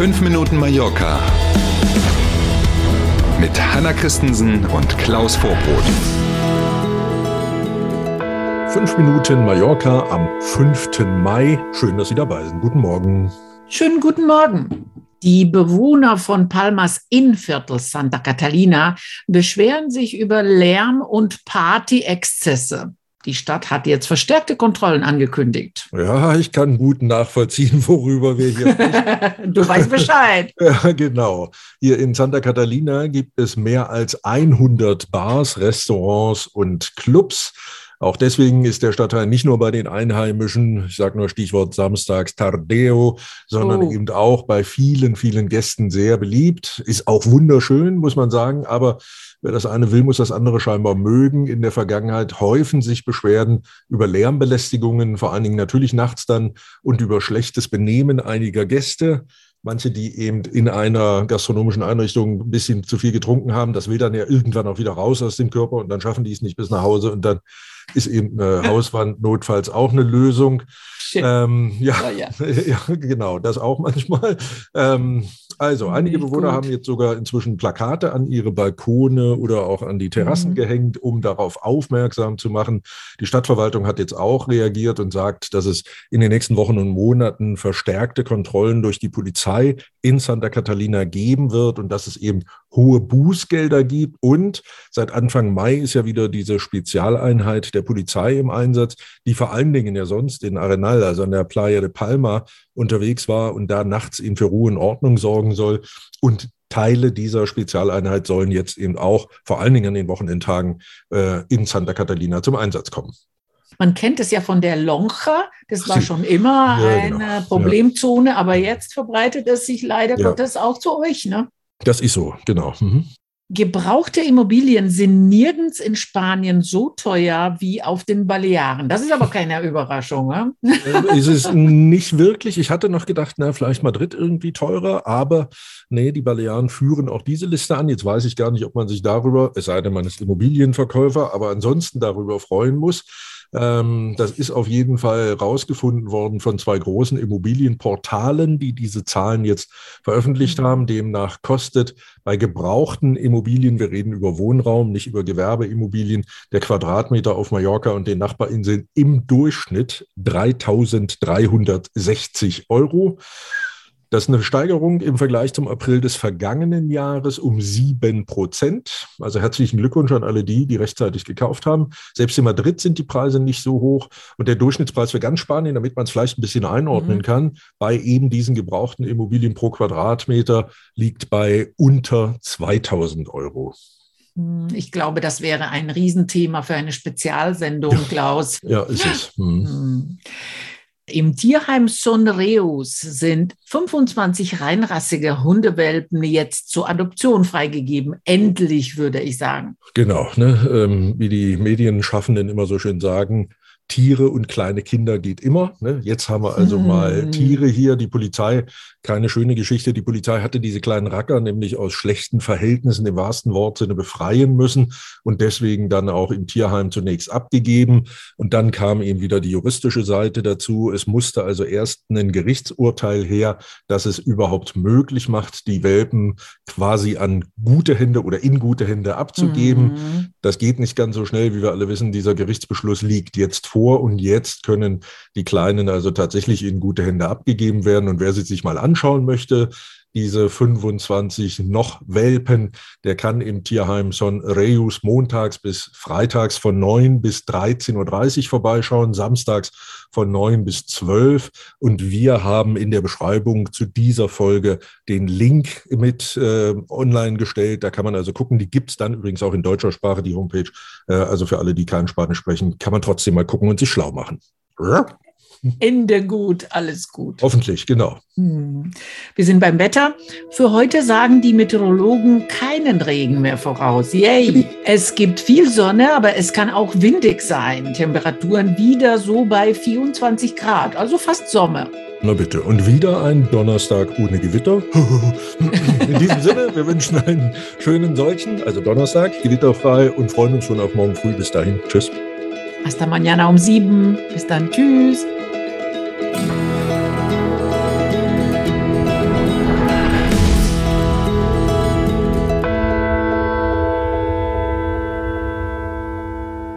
5 Minuten Mallorca mit Hanna Christensen und Klaus Vorbrot. 5 Minuten Mallorca am 5. Mai. Schön, dass Sie dabei sind. Guten Morgen. Schönen guten Morgen. Die Bewohner von Palmas Innenviertel Santa Catalina beschweren sich über Lärm und Party-Exzesse. Die Stadt hat jetzt verstärkte Kontrollen angekündigt. Ja, ich kann gut nachvollziehen, worüber wir hier sprechen. du weißt Bescheid. ja, genau. Hier in Santa Catalina gibt es mehr als 100 Bars, Restaurants und Clubs. Auch deswegen ist der Stadtteil nicht nur bei den Einheimischen, ich sage nur Stichwort Samstags Tardeo, sondern oh. eben auch bei vielen, vielen Gästen sehr beliebt. Ist auch wunderschön, muss man sagen, aber Wer das eine will, muss das andere scheinbar mögen. In der Vergangenheit häufen sich Beschwerden über Lärmbelästigungen, vor allen Dingen natürlich nachts dann, und über schlechtes Benehmen einiger Gäste. Manche, die eben in einer gastronomischen Einrichtung ein bisschen zu viel getrunken haben, das will dann ja irgendwann auch wieder raus aus dem Körper und dann schaffen die es nicht bis nach Hause und dann ist eben eine Hauswand notfalls auch eine Lösung. Ähm, ja, ja, ja. ja, genau, das auch manchmal. Ähm, also, einige Nicht Bewohner gut. haben jetzt sogar inzwischen Plakate an ihre Balkone oder auch an die Terrassen mhm. gehängt, um darauf aufmerksam zu machen. Die Stadtverwaltung hat jetzt auch reagiert und sagt, dass es in den nächsten Wochen und Monaten verstärkte Kontrollen durch die Polizei in Santa Catalina geben wird und dass es eben hohe Bußgelder gibt. Und seit Anfang Mai ist ja wieder diese Spezialeinheit der Polizei im Einsatz, die vor allen Dingen ja sonst in Arenal, also an der Playa de Palma, unterwegs war und da nachts eben für Ruhe und Ordnung sorgen soll. Und Teile dieser Spezialeinheit sollen jetzt eben auch vor allen Dingen an den Wochenendtagen äh, in Santa Catalina zum Einsatz kommen. Man kennt es ja von der Loncha, das war schon immer ja, eine genau. Problemzone, aber jetzt verbreitet es sich leider ja. Gottes auch zu euch. Ne? Das ist so, genau. Mhm. Gebrauchte Immobilien sind nirgends in Spanien so teuer wie auf den Balearen. Das ist aber keine Überraschung. Ne? Äh, ist es nicht wirklich. Ich hatte noch gedacht, na, vielleicht Madrid irgendwie teurer, aber nee, die Balearen führen auch diese Liste an. Jetzt weiß ich gar nicht, ob man sich darüber, es sei denn, man ist Immobilienverkäufer, aber ansonsten darüber freuen muss. Ähm, das ist auf jeden Fall rausgefunden worden von zwei großen Immobilienportalen, die diese Zahlen jetzt veröffentlicht mhm. haben. Demnach kostet bei gebrauchten Immobilien, wir reden über Wohnraum, nicht über Gewerbeimmobilien, der Quadratmeter auf Mallorca und den Nachbarinseln im Durchschnitt 3.360 Euro. Das ist eine Steigerung im Vergleich zum April des vergangenen Jahres um sieben Prozent. Also herzlichen Glückwunsch an alle die, die rechtzeitig gekauft haben. Selbst in Madrid sind die Preise nicht so hoch. Und der Durchschnittspreis für ganz Spanien, damit man es vielleicht ein bisschen einordnen mhm. kann, bei eben diesen gebrauchten Immobilien pro Quadratmeter liegt bei unter 2000 Euro. Hm, ich glaube, das wäre ein Riesenthema für eine Spezialsendung, Klaus. Ja, ist es. Hm. Im Tierheim Sonreus sind 25 reinrassige Hundewelpen jetzt zur Adoption freigegeben. Endlich, würde ich sagen. Genau, ne? ähm, wie die Medienschaffenden immer so schön sagen, Tiere und kleine Kinder geht immer. Ne? Jetzt haben wir also mal hm. Tiere hier. Die Polizei, keine schöne Geschichte. Die Polizei hatte diese kleinen Racker nämlich aus schlechten Verhältnissen im wahrsten Wortsinne befreien müssen und deswegen dann auch im Tierheim zunächst abgegeben. Und dann kam eben wieder die juristische Seite dazu. Es musste also erst ein Gerichtsurteil her, dass es überhaupt möglich macht, die Welpen quasi an gute Hände oder in gute Hände abzugeben. Mhm. Das geht nicht ganz so schnell, wie wir alle wissen. Dieser Gerichtsbeschluss liegt jetzt vor vor und jetzt können die Kleinen also tatsächlich in gute Hände abgegeben werden. Und wer sie sich mal anschauen möchte, diese 25 noch Welpen, der kann im Tierheim Son Reus montags bis freitags von 9 bis 13.30 Uhr vorbeischauen, samstags von 9 bis 12. Und wir haben in der Beschreibung zu dieser Folge den Link mit äh, online gestellt. Da kann man also gucken. Die gibt es dann übrigens auch in deutscher Sprache, die Homepage. Äh, also für alle, die kein Spanisch sprechen, kann man trotzdem mal gucken und sich schlau machen. Ende gut, alles gut. Hoffentlich, genau. Hm. Wir sind beim Wetter. Für heute sagen die Meteorologen keinen Regen mehr voraus. Yay! Es gibt viel Sonne, aber es kann auch windig sein. Temperaturen wieder so bei 24 Grad, also fast Sommer. Na bitte. Und wieder ein Donnerstag ohne Gewitter. In diesem Sinne, wir wünschen einen schönen solchen, also Donnerstag, gewitterfrei und freuen uns schon auf morgen früh. Bis dahin. Tschüss. Hasta mañana um sieben. Bis dann. Tschüss.